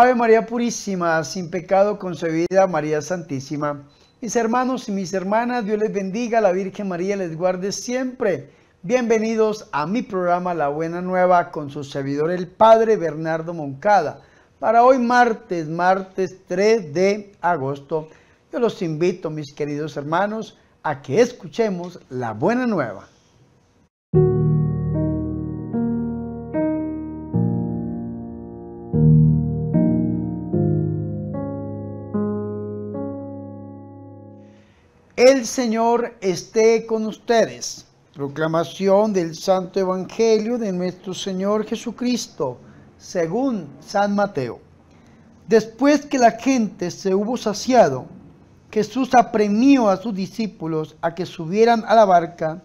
Ave María Purísima, sin pecado concebida, María Santísima. Mis hermanos y mis hermanas, Dios les bendiga, la Virgen María les guarde siempre. Bienvenidos a mi programa La Buena Nueva con su servidor el Padre Bernardo Moncada. Para hoy martes, martes 3 de agosto, yo los invito, mis queridos hermanos, a que escuchemos La Buena Nueva. El Señor esté con ustedes. Proclamación del Santo Evangelio de nuestro Señor Jesucristo, según San Mateo. Después que la gente se hubo saciado, Jesús apremió a sus discípulos a que subieran a la barca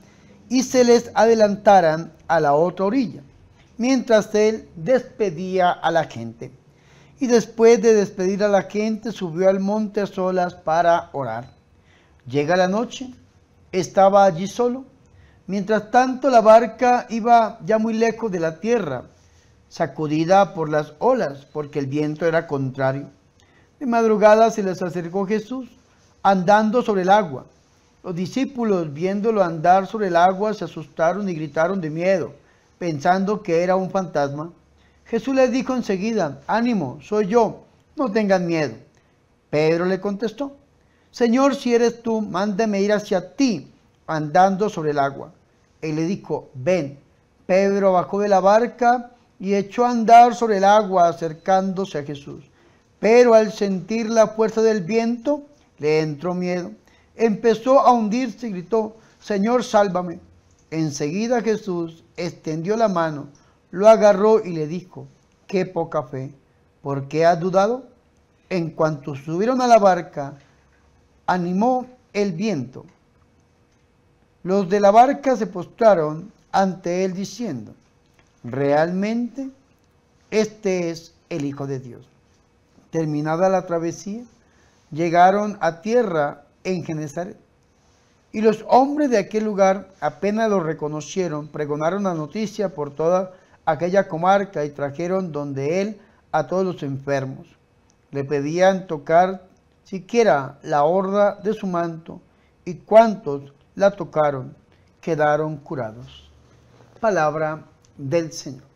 y se les adelantaran a la otra orilla, mientras él despedía a la gente. Y después de despedir a la gente, subió al monte a solas para orar. Llega la noche, estaba allí solo. Mientras tanto la barca iba ya muy lejos de la tierra, sacudida por las olas, porque el viento era contrario. De madrugada se les acercó Jesús, andando sobre el agua. Los discípulos, viéndolo andar sobre el agua, se asustaron y gritaron de miedo, pensando que era un fantasma. Jesús les dijo enseguida, ánimo, soy yo, no tengan miedo. Pedro le contestó, Señor, si eres tú, mándame ir hacia ti andando sobre el agua. Él le dijo, ven. Pedro bajó de la barca y echó a andar sobre el agua acercándose a Jesús. Pero al sentir la fuerza del viento, le entró miedo. Empezó a hundirse y gritó, Señor, sálvame. Enseguida Jesús extendió la mano, lo agarró y le dijo, qué poca fe, ¿por qué has dudado? En cuanto subieron a la barca, animó el viento. Los de la barca se postraron ante él diciendo, realmente este es el Hijo de Dios. Terminada la travesía, llegaron a tierra en Genezaret. Y los hombres de aquel lugar apenas lo reconocieron, pregonaron la noticia por toda aquella comarca y trajeron donde él a todos los enfermos. Le pedían tocar siquiera la horda de su manto, y cuantos la tocaron quedaron curados. Palabra del Señor.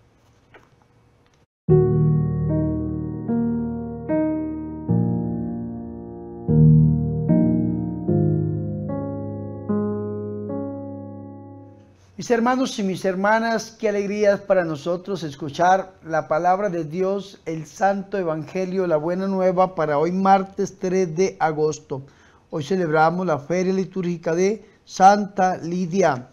Mis hermanos y mis hermanas, qué alegría para nosotros escuchar la palabra de Dios, el Santo Evangelio, la buena nueva para hoy martes 3 de agosto. Hoy celebramos la feria litúrgica de Santa Lidia.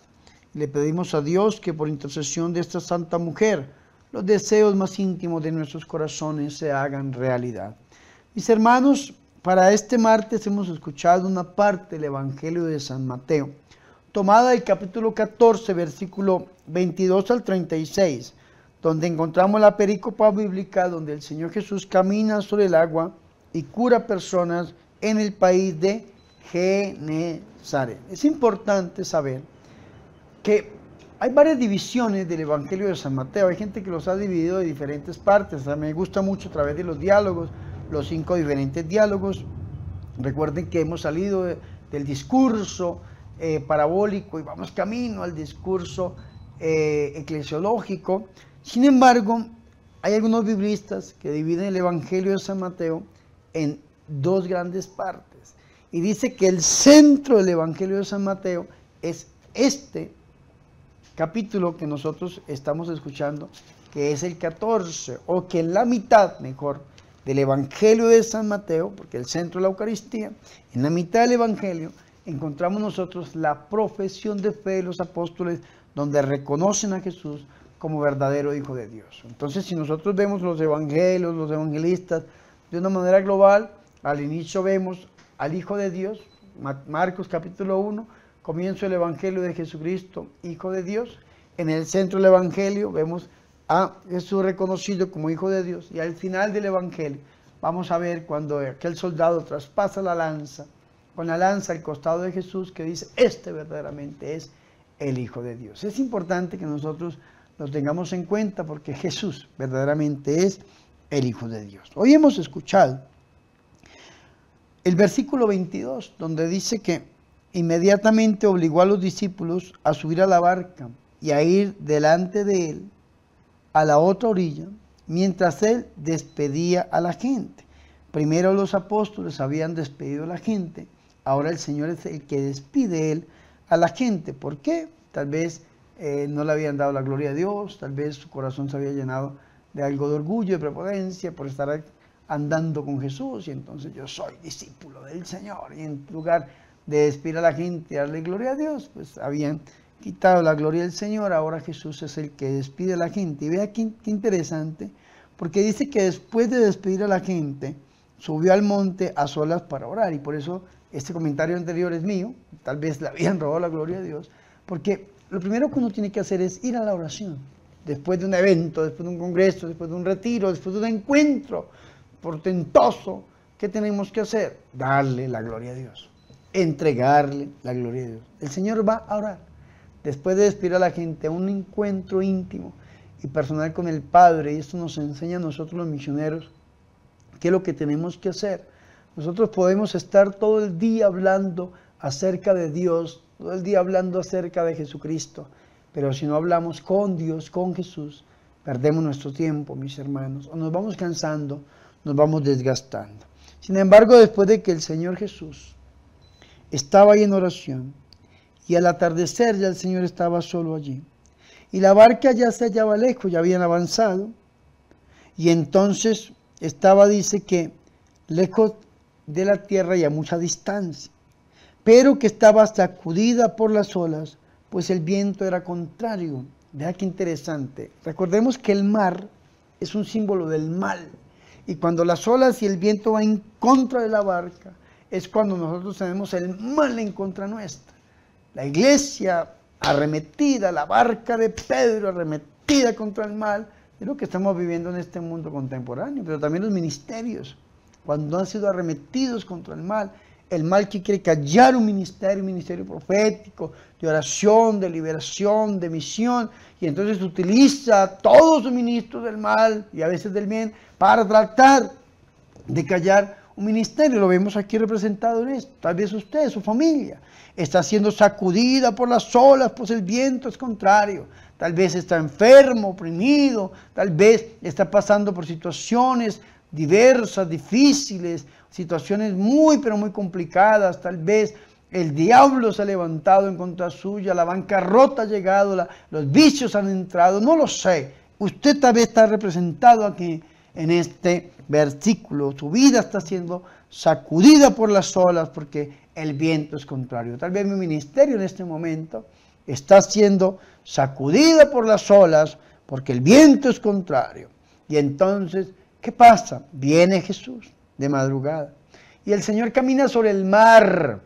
Le pedimos a Dios que por intercesión de esta santa mujer, los deseos más íntimos de nuestros corazones se hagan realidad. Mis hermanos, para este martes hemos escuchado una parte del Evangelio de San Mateo tomada del capítulo 14, versículo 22 al 36, donde encontramos la pericopa bíblica donde el Señor Jesús camina sobre el agua y cura personas en el país de Genezaret. Es importante saber que hay varias divisiones del Evangelio de San Mateo. Hay gente que los ha dividido de diferentes partes. me gusta mucho a través de los diálogos, los cinco diferentes diálogos. Recuerden que hemos salido del discurso eh, parabólico y vamos camino al discurso eh, eclesiológico. Sin embargo, hay algunos biblistas que dividen el Evangelio de San Mateo en dos grandes partes. Y dice que el centro del Evangelio de San Mateo es este capítulo que nosotros estamos escuchando, que es el 14, o que en la mitad, mejor, del Evangelio de San Mateo, porque el centro es la Eucaristía, en la mitad del Evangelio encontramos nosotros la profesión de fe de los apóstoles donde reconocen a Jesús como verdadero Hijo de Dios. Entonces, si nosotros vemos los evangelios, los evangelistas, de una manera global, al inicio vemos al Hijo de Dios, Marcos capítulo 1, comienzo el Evangelio de Jesucristo, Hijo de Dios. En el centro del Evangelio vemos a Jesús reconocido como Hijo de Dios. Y al final del Evangelio vamos a ver cuando aquel soldado traspasa la lanza con la lanza al costado de Jesús que dice, este verdaderamente es el Hijo de Dios. Es importante que nosotros lo tengamos en cuenta porque Jesús verdaderamente es el Hijo de Dios. Hoy hemos escuchado el versículo 22, donde dice que inmediatamente obligó a los discípulos a subir a la barca y a ir delante de él a la otra orilla, mientras él despedía a la gente. Primero los apóstoles habían despedido a la gente, ahora el Señor es el que despide él a la gente. ¿Por qué? Tal vez eh, no le habían dado la gloria a Dios, tal vez su corazón se había llenado de algo de orgullo, de prepotencia por estar andando con Jesús y entonces yo soy discípulo del Señor y en lugar de despedir a la gente y darle gloria a Dios, pues habían quitado la gloria del Señor, ahora Jesús es el que despide a la gente. Y vea qué, qué interesante, porque dice que después de despedir a la gente, subió al monte a solas para orar y por eso este comentario anterior es mío, tal vez le habían robado la gloria a Dios, porque lo primero que uno tiene que hacer es ir a la oración después de un evento, después de un congreso, después de un retiro, después de un encuentro portentoso, ¿qué tenemos que hacer? Darle la gloria a Dios, entregarle la gloria a Dios. El Señor va a orar. Después de despedir a la gente a un encuentro íntimo y personal con el Padre, y esto nos enseña a nosotros los misioneros, qué es lo que tenemos que hacer. Nosotros podemos estar todo el día hablando acerca de Dios, todo el día hablando acerca de Jesucristo, pero si no hablamos con Dios, con Jesús, perdemos nuestro tiempo, mis hermanos, o nos vamos cansando, nos vamos desgastando. Sin embargo, después de que el Señor Jesús estaba ahí en oración, y al atardecer ya el Señor estaba solo allí, y la barca ya se hallaba lejos, ya habían avanzado, y entonces estaba, dice que, lejos de la tierra y a mucha distancia, pero que estaba sacudida por las olas pues el viento era contrario. Vea qué interesante. Recordemos que el mar es un símbolo del mal. Y cuando las olas y el viento van en contra de la barca, es cuando nosotros tenemos el mal en contra nuestra. La iglesia arremetida, la barca de Pedro arremetida contra el mal, es lo que estamos viviendo en este mundo contemporáneo, pero también los ministerios, cuando han sido arremetidos contra el mal, el mal que quiere callar un ministerio, un ministerio profético, de oración, de liberación, de misión, y entonces utiliza todos los ministros del mal y a veces del bien para tratar de callar un ministerio. Lo vemos aquí representado en esto. Tal vez usted, su familia, está siendo sacudida por las olas, pues el viento es contrario. Tal vez está enfermo, oprimido, tal vez está pasando por situaciones diversas, difíciles, situaciones muy, pero muy complicadas, tal vez el diablo se ha levantado en contra suya, la bancarrota ha llegado, los vicios han entrado, no lo sé. Usted tal vez está representado aquí en este versículo. Su vida está siendo sacudida por las olas porque el viento es contrario. Tal vez mi ministerio en este momento está siendo sacudida por las olas porque el viento es contrario. Y entonces, ¿qué pasa? Viene Jesús de madrugada. Y el Señor camina sobre el mar.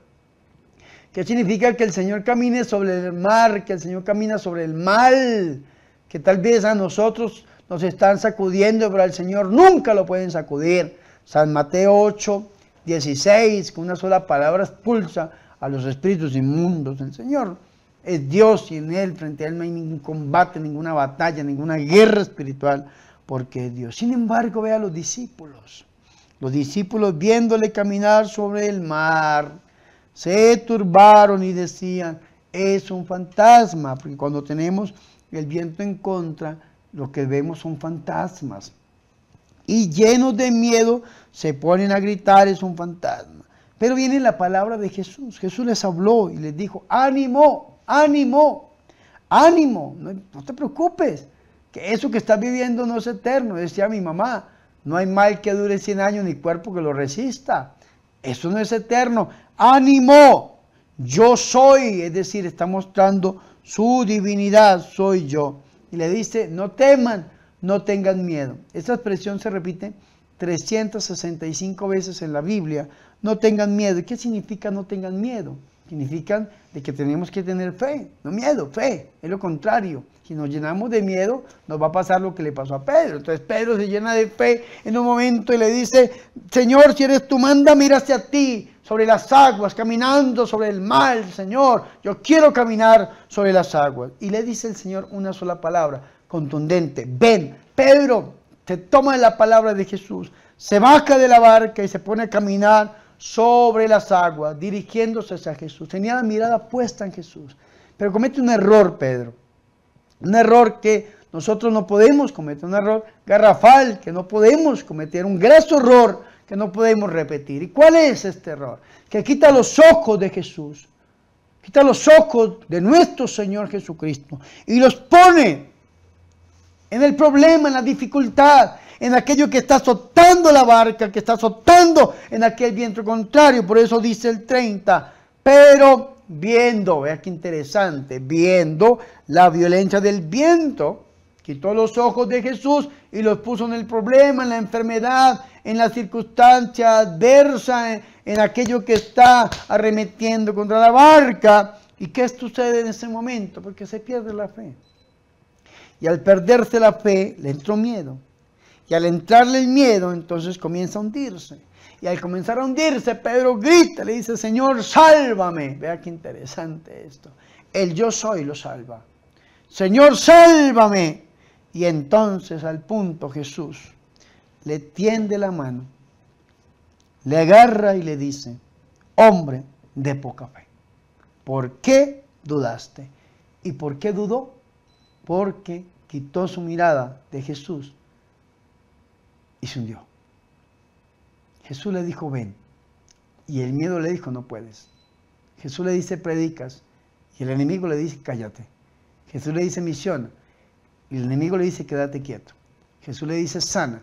¿Qué significa que el Señor camine sobre el mar, que el Señor camina sobre el mal? Que tal vez a nosotros nos están sacudiendo, pero al Señor nunca lo pueden sacudir. San Mateo 8, 16, con una sola palabra expulsa a los espíritus inmundos. El Señor es Dios y en Él, frente a Él no hay ningún combate, ninguna batalla, ninguna guerra espiritual, porque es Dios. Sin embargo, ve a los discípulos. Los discípulos viéndole caminar sobre el mar, se turbaron y decían, es un fantasma, porque cuando tenemos el viento en contra, lo que vemos son fantasmas. Y llenos de miedo se ponen a gritar, es un fantasma. Pero viene la palabra de Jesús. Jesús les habló y les dijo, ánimo, ánimo, ánimo, no, no te preocupes, que eso que estás viviendo no es eterno, decía mi mamá. No hay mal que dure 100 años ni cuerpo que lo resista. Eso no es eterno. Ánimo, yo soy. Es decir, está mostrando su divinidad, soy yo. Y le dice, no teman, no tengan miedo. Esta expresión se repite 365 veces en la Biblia. No tengan miedo. ¿Qué significa no tengan miedo? Significan de que tenemos que tener fe, no miedo, fe, es lo contrario. Si nos llenamos de miedo, nos va a pasar lo que le pasó a Pedro. Entonces Pedro se llena de fe en un momento y le dice, Señor, si eres tú, manda, mira hacia ti, sobre las aguas, caminando sobre el mar, Señor. Yo quiero caminar sobre las aguas. Y le dice el Señor una sola palabra, contundente, ven, Pedro, se toma la palabra de Jesús, se baja de la barca y se pone a caminar sobre las aguas, dirigiéndose hacia Jesús. Tenía la mirada puesta en Jesús. Pero comete un error, Pedro. Un error que nosotros no podemos cometer, un error garrafal que no podemos cometer, un graso error que no podemos repetir. ¿Y cuál es este error? Que quita los ojos de Jesús, quita los ojos de nuestro Señor Jesucristo y los pone en el problema, en la dificultad, en aquello que está azotando la barca, que está azotando en aquel viento contrario. Por eso dice el 30, pero viendo, vea qué interesante, viendo la violencia del viento, quitó los ojos de Jesús y los puso en el problema, en la enfermedad, en la circunstancia adversa, en, en aquello que está arremetiendo contra la barca. ¿Y qué sucede en ese momento? Porque se pierde la fe. Y al perderse la fe, le entró miedo. Y al entrarle el miedo, entonces comienza a hundirse. Y al comenzar a hundirse, Pedro grita, le dice, Señor, sálvame. Vea qué interesante esto. El yo soy lo salva. Señor, sálvame. Y entonces al punto Jesús le tiende la mano, le agarra y le dice, hombre de poca fe, ¿por qué dudaste? ¿Y por qué dudó? Porque quitó su mirada de Jesús y se hundió. Jesús le dijo, ven. Y el miedo le dijo, no puedes. Jesús le dice, predicas. Y el enemigo le dice, cállate. Jesús le dice, misiona. Y el enemigo le dice, quédate quieto. Jesús le dice, sana.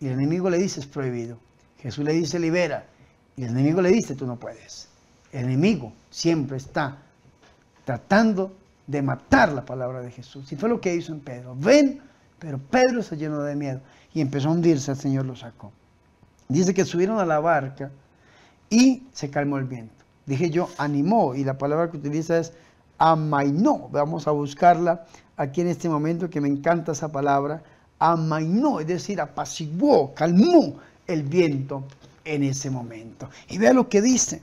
Y el enemigo le dice, es prohibido. Jesús le dice, libera. Y el enemigo le dice, tú no puedes. El enemigo siempre está tratando de matar la palabra de Jesús. Y fue lo que hizo en Pedro. Ven, pero Pedro se llenó de miedo y empezó a hundirse, el Señor lo sacó. Dice que subieron a la barca y se calmó el viento. Dije yo, animó, y la palabra que utiliza es amainó. Vamos a buscarla aquí en este momento, que me encanta esa palabra. Amainó, es decir, apaciguó, calmó el viento en ese momento. Y vea lo que dice.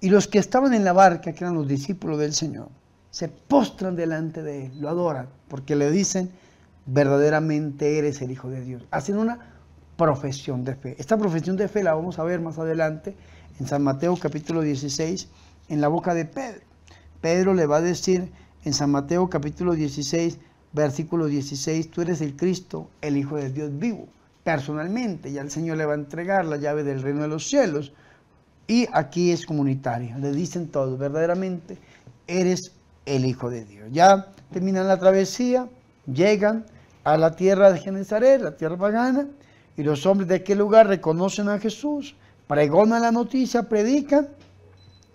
Y los que estaban en la barca, que eran los discípulos del Señor, se postran delante de él, lo adoran, porque le dicen, verdaderamente eres el Hijo de Dios. Hacen una profesión de fe. Esta profesión de fe la vamos a ver más adelante en San Mateo capítulo 16, en la boca de Pedro. Pedro le va a decir en San Mateo capítulo 16, versículo 16, tú eres el Cristo, el Hijo de Dios vivo. Personalmente, ya el Señor le va a entregar la llave del reino de los cielos. Y aquí es comunitaria. Le dicen todos, verdaderamente eres el Hijo de Dios. Ya terminan la travesía, llegan a la tierra de Genezaret, la tierra pagana, y los hombres de aquel lugar reconocen a Jesús, pregonan la noticia, predican,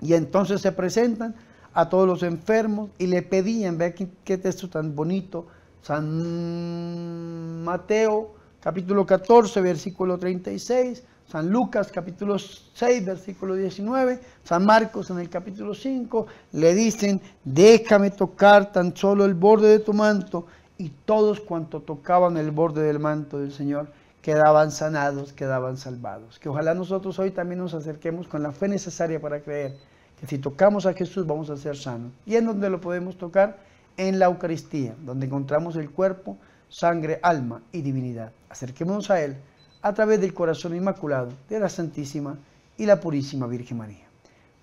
y entonces se presentan a todos los enfermos y le pedían, vea qué, texto tan bonito, San Mateo capítulo 14, versículo 36, San Lucas capítulo 6, versículo 19, San Marcos en el capítulo 5, le dicen, déjame tocar tan solo el borde de tu manto, y todos cuanto tocaban el borde del manto del Señor quedaban sanados, quedaban salvados. Que ojalá nosotros hoy también nos acerquemos con la fe necesaria para creer que si tocamos a Jesús vamos a ser sanos. ¿Y en dónde lo podemos tocar? En la Eucaristía, donde encontramos el cuerpo, sangre, alma y divinidad. Acerquémonos a Él a través del corazón inmaculado de la Santísima y la Purísima Virgen María.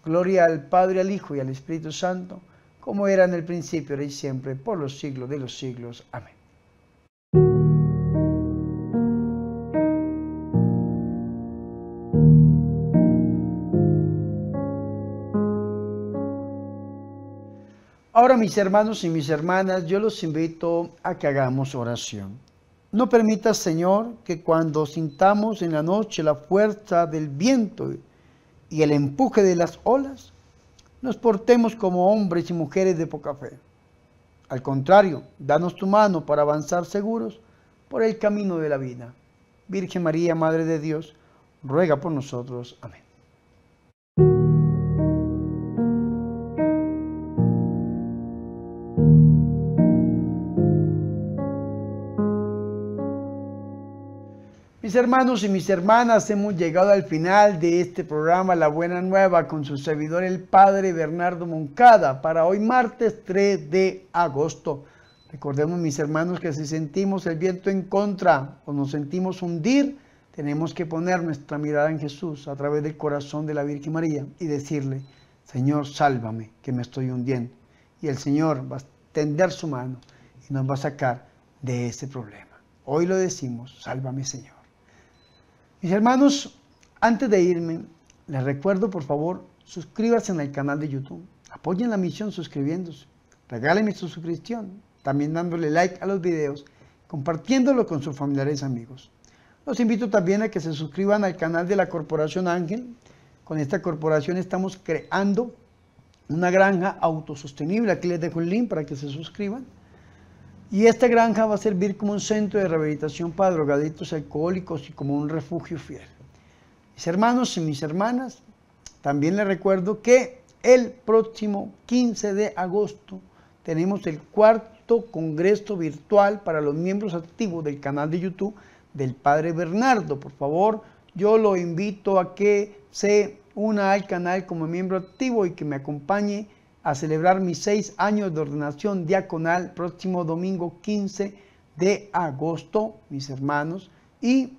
Gloria al Padre, al Hijo y al Espíritu Santo, como era en el principio, ahora y siempre, por los siglos de los siglos. Amén. Ahora mis hermanos y mis hermanas, yo los invito a que hagamos oración. No permitas, Señor, que cuando sintamos en la noche la fuerza del viento y el empuje de las olas, nos portemos como hombres y mujeres de poca fe. Al contrario, danos tu mano para avanzar seguros por el camino de la vida. Virgen María, Madre de Dios, ruega por nosotros. Amén. Mis hermanos y mis hermanas, hemos llegado al final de este programa La Buena Nueva con su servidor el Padre Bernardo Moncada para hoy martes 3 de agosto. Recordemos, mis hermanos, que si sentimos el viento en contra o nos sentimos hundir, tenemos que poner nuestra mirada en Jesús a través del corazón de la Virgen María y decirle, Señor, sálvame, que me estoy hundiendo. Y el Señor va a tender su mano y nos va a sacar de ese problema. Hoy lo decimos, sálvame, Señor. Mis hermanos, antes de irme, les recuerdo, por favor, suscríbanse el canal de YouTube. Apoyen la misión suscribiéndose. Regálenme su suscripción. También dándole like a los videos, compartiéndolo con sus familiares y amigos. Los invito también a que se suscriban al canal de la Corporación Ángel. Con esta corporación estamos creando una granja autosostenible. Aquí les dejo el link para que se suscriban. Y esta granja va a servir como un centro de rehabilitación para drogadictos alcohólicos y como un refugio fiel. Mis hermanos y mis hermanas, también les recuerdo que el próximo 15 de agosto tenemos el cuarto congreso virtual para los miembros activos del canal de YouTube del Padre Bernardo. Por favor, yo lo invito a que se una al canal como miembro activo y que me acompañe a celebrar mis seis años de ordenación diaconal próximo domingo 15 de agosto, mis hermanos, y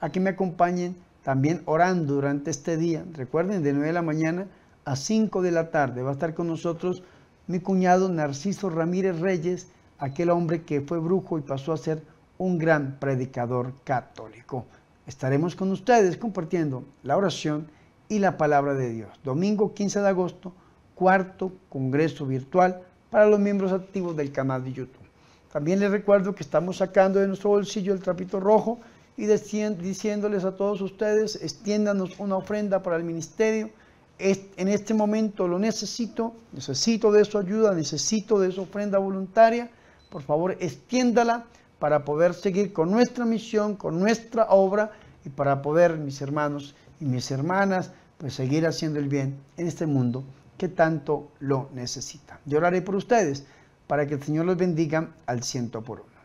a que me acompañen también orando durante este día. Recuerden, de 9 de la mañana a 5 de la tarde va a estar con nosotros mi cuñado Narciso Ramírez Reyes, aquel hombre que fue brujo y pasó a ser un gran predicador católico. Estaremos con ustedes compartiendo la oración y la palabra de Dios. Domingo 15 de agosto, cuarto Congreso Virtual para los miembros activos del canal de YouTube. También les recuerdo que estamos sacando de nuestro bolsillo el trapito rojo y diciéndoles a todos ustedes, extiéndanos una ofrenda para el ministerio. En este momento lo necesito, necesito de su ayuda, necesito de su ofrenda voluntaria. Por favor, extiéndala para poder seguir con nuestra misión, con nuestra obra y para poder, mis hermanos y mis hermanas, pues seguir haciendo el bien en este mundo que tanto lo necesita. Yo oraré por ustedes para que el Señor los bendiga al ciento por uno.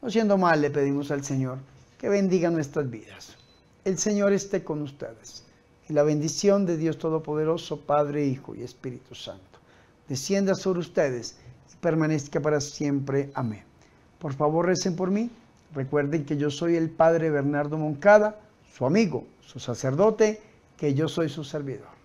No siendo mal, le pedimos al Señor que bendiga nuestras vidas. El Señor esté con ustedes. Y la bendición de Dios Todopoderoso, Padre, Hijo y Espíritu Santo, descienda sobre ustedes y permanezca para siempre. Amén. Por favor, recen por mí. Recuerden que yo soy el Padre Bernardo Moncada, su amigo, su sacerdote, que yo soy su servidor.